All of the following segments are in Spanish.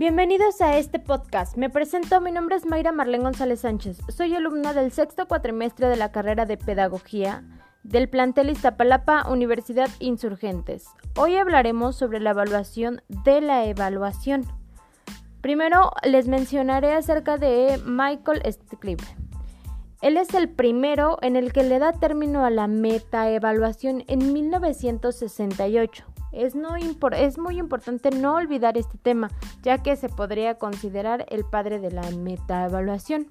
Bienvenidos a este podcast. Me presento, mi nombre es Mayra Marlene González Sánchez. Soy alumna del sexto cuatrimestre de la carrera de Pedagogía del plantel Iztapalapa Universidad Insurgentes. Hoy hablaremos sobre la evaluación de la evaluación. Primero les mencionaré acerca de Michael Stickley. Él es el primero en el que le da término a la metaevaluación en 1968. Es, muy importante no olvidar este tema, ya que se podría considerar el padre de la metaevaluación.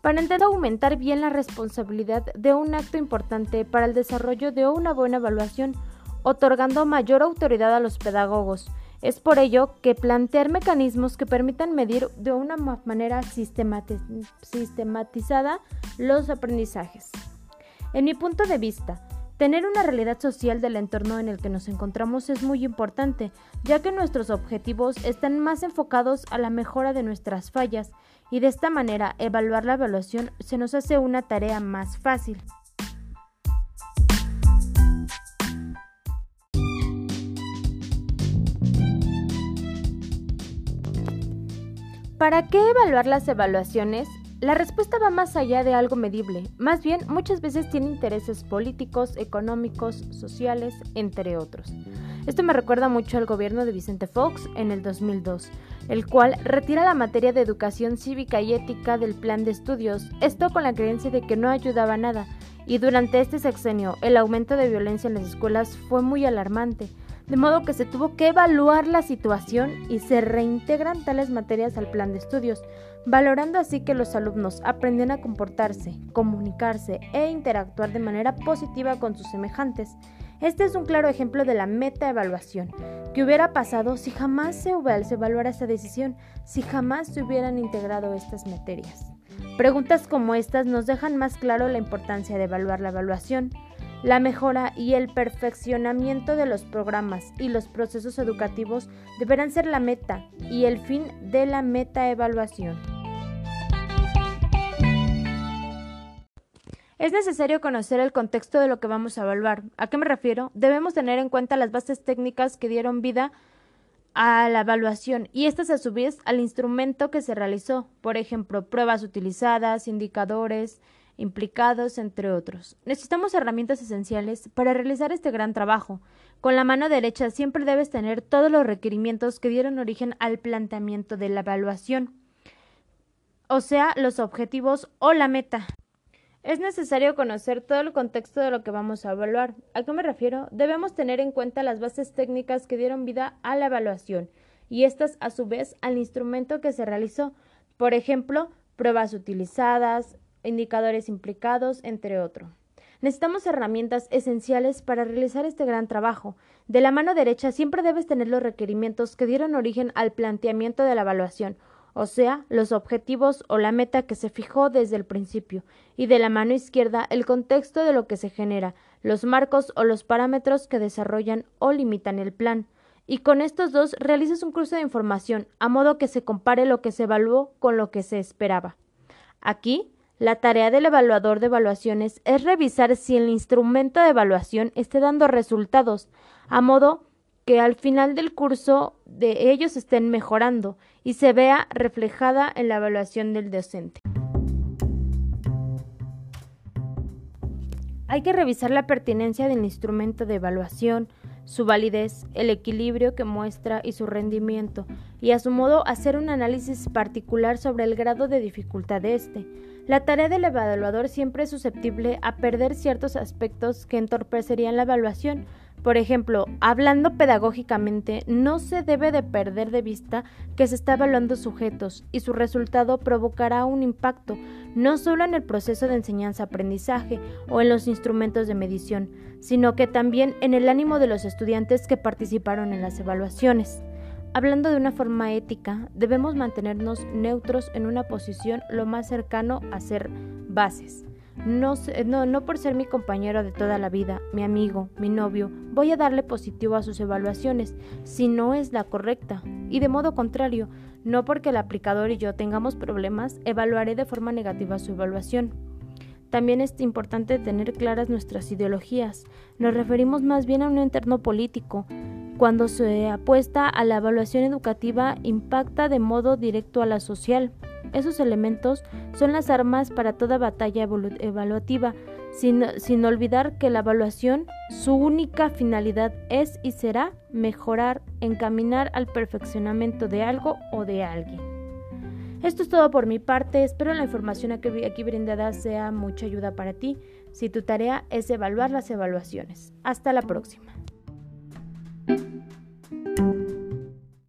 Para intentar aumentar bien la responsabilidad de un acto importante para el desarrollo de una buena evaluación, otorgando mayor autoridad a los pedagogos. Es por ello que plantear mecanismos que permitan medir de una manera sistematizada los aprendizajes. En mi punto de vista, Tener una realidad social del entorno en el que nos encontramos es muy importante, ya que nuestros objetivos están más enfocados a la mejora de nuestras fallas y de esta manera evaluar la evaluación se nos hace una tarea más fácil. ¿Para qué evaluar las evaluaciones? La respuesta va más allá de algo medible, más bien muchas veces tiene intereses políticos, económicos, sociales, entre otros. Esto me recuerda mucho al gobierno de Vicente Fox en el 2002, el cual retira la materia de educación cívica y ética del plan de estudios, esto con la creencia de que no ayudaba a nada, y durante este sexenio el aumento de violencia en las escuelas fue muy alarmante, de modo que se tuvo que evaluar la situación y se reintegran tales materias al plan de estudios, valorando así que los alumnos aprenden a comportarse, comunicarse e interactuar de manera positiva con sus semejantes. Este es un claro ejemplo de la metaevaluación. ¿Qué hubiera pasado si jamás se, evaluara esta decisión, si jamás se hubieran integrado estas materias? Preguntas como estas nos dejan más claro la importancia de evaluar la evaluación la mejora y el perfeccionamiento de los programas y los procesos educativos deberán ser la meta y el fin de la metaevaluación. Es necesario conocer el contexto de lo que vamos a evaluar. ¿A qué me refiero? Debemos tener en cuenta las bases técnicas que dieron vida a la evaluación y estas a su vez al instrumento que se realizó, por ejemplo, pruebas utilizadas, indicadores, implicados, entre otros. Necesitamos herramientas esenciales para realizar este gran trabajo. Con la mano derecha siempre debes tener todos los requerimientos que dieron origen al planteamiento de la evaluación, o sea, los objetivos o la meta. Es necesario conocer todo el contexto de lo que vamos a evaluar. ¿A qué me refiero? Debemos tener en cuenta las bases técnicas que dieron vida a la evaluación y estas a su vez al instrumento que se realizó. Por ejemplo, pruebas utilizadas, indicadores implicados, entre otros. Necesitamos herramientas esenciales para realizar este gran trabajo. De la mano derecha siempre debes tener los requerimientos que dieron origen al planteamiento de la evaluación, o sea, los objetivos o la meta que se fijó desde el principio, y de la mano izquierda el contexto de lo que se genera, los marcos o los parámetros que desarrollan o limitan el plan. Y con estos dos realizas un cruce de información, a modo que se compare lo que se evaluó con lo que se esperaba. Aquí la tarea del evaluador de evaluaciones es revisar si el instrumento de evaluación esté dando resultados, a modo que al final del curso de ellos estén mejorando y se vea reflejada en la evaluación del docente. Hay que revisar la pertinencia del instrumento de evaluación, su validez, el equilibrio que muestra y su rendimiento, y a su modo hacer un análisis particular sobre el grado de dificultad de éste. La tarea del evaluador siempre es susceptible a perder ciertos aspectos que entorpecerían la evaluación, por ejemplo, hablando pedagógicamente, no se debe de perder de vista que se está evaluando sujetos y su resultado provocará un impacto no solo en el proceso de enseñanza-aprendizaje o en los instrumentos de medición, sino que también en el ánimo de los estudiantes que participaron en las evaluaciones. Hablando de una forma ética, debemos mantenernos neutros en una posición lo más cercano a ser bases. No, no, por ser mi compañero de toda la vida, mi amigo, mi novio, voy a darle positivo a sus evaluaciones si no es la correcta. Y de modo contrario, no porque el aplicador y yo tengamos problemas, evaluaré de forma negativa su evaluación. también es importante tener claras nuestras ideologías. Nos referimos más bien a un entorno político. Cuando se apuesta a la evaluación educativa, impacta de modo directo a la social. Esos elementos son las armas para toda batalla evaluativa, sin, sin, olvidar que la evaluación, su única finalidad es y será mejorar, encaminar al perfeccionamiento de algo o de alguien. Esto es todo por mi parte, espero la información aquí brindada sea mucha ayuda para ti, si tu tarea es evaluar las evaluaciones. Hasta la próxima.